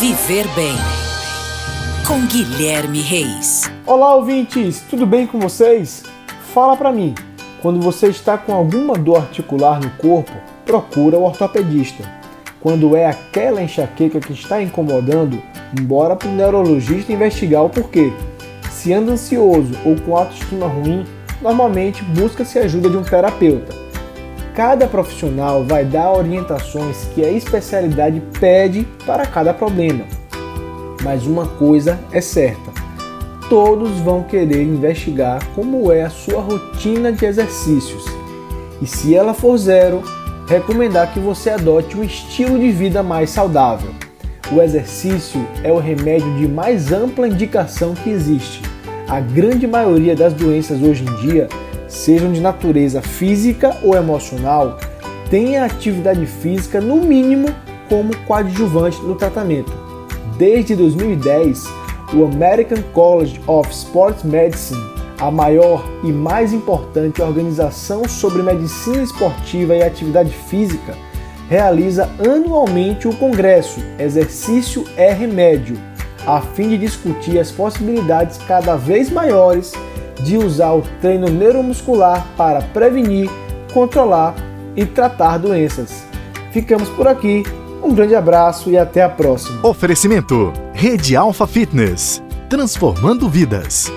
Viver Bem com Guilherme Reis. Olá, ouvintes, tudo bem com vocês? Fala pra mim. Quando você está com alguma dor articular no corpo, procura o ortopedista. Quando é aquela enxaqueca que está incomodando, bora para o neurologista investigar o porquê. Se anda ansioso ou com autoestima ruim, normalmente busca-se ajuda de um terapeuta. Cada profissional vai dar orientações que a especialidade pede para cada problema. Mas uma coisa é certa: todos vão querer investigar como é a sua rotina de exercícios. E se ela for zero, recomendar que você adote um estilo de vida mais saudável. O exercício é o remédio de mais ampla indicação que existe. A grande maioria das doenças hoje em dia, sejam de natureza física ou emocional, tem a atividade física no mínimo como coadjuvante no tratamento. Desde 2010, o American College of Sports Medicine a maior e mais importante organização sobre medicina esportiva e atividade física, realiza anualmente o congresso Exercício é Remédio, a fim de discutir as possibilidades cada vez maiores de usar o treino neuromuscular para prevenir, controlar e tratar doenças. Ficamos por aqui. Um grande abraço e até a próxima. Oferecimento: Rede Alfa Fitness transformando vidas.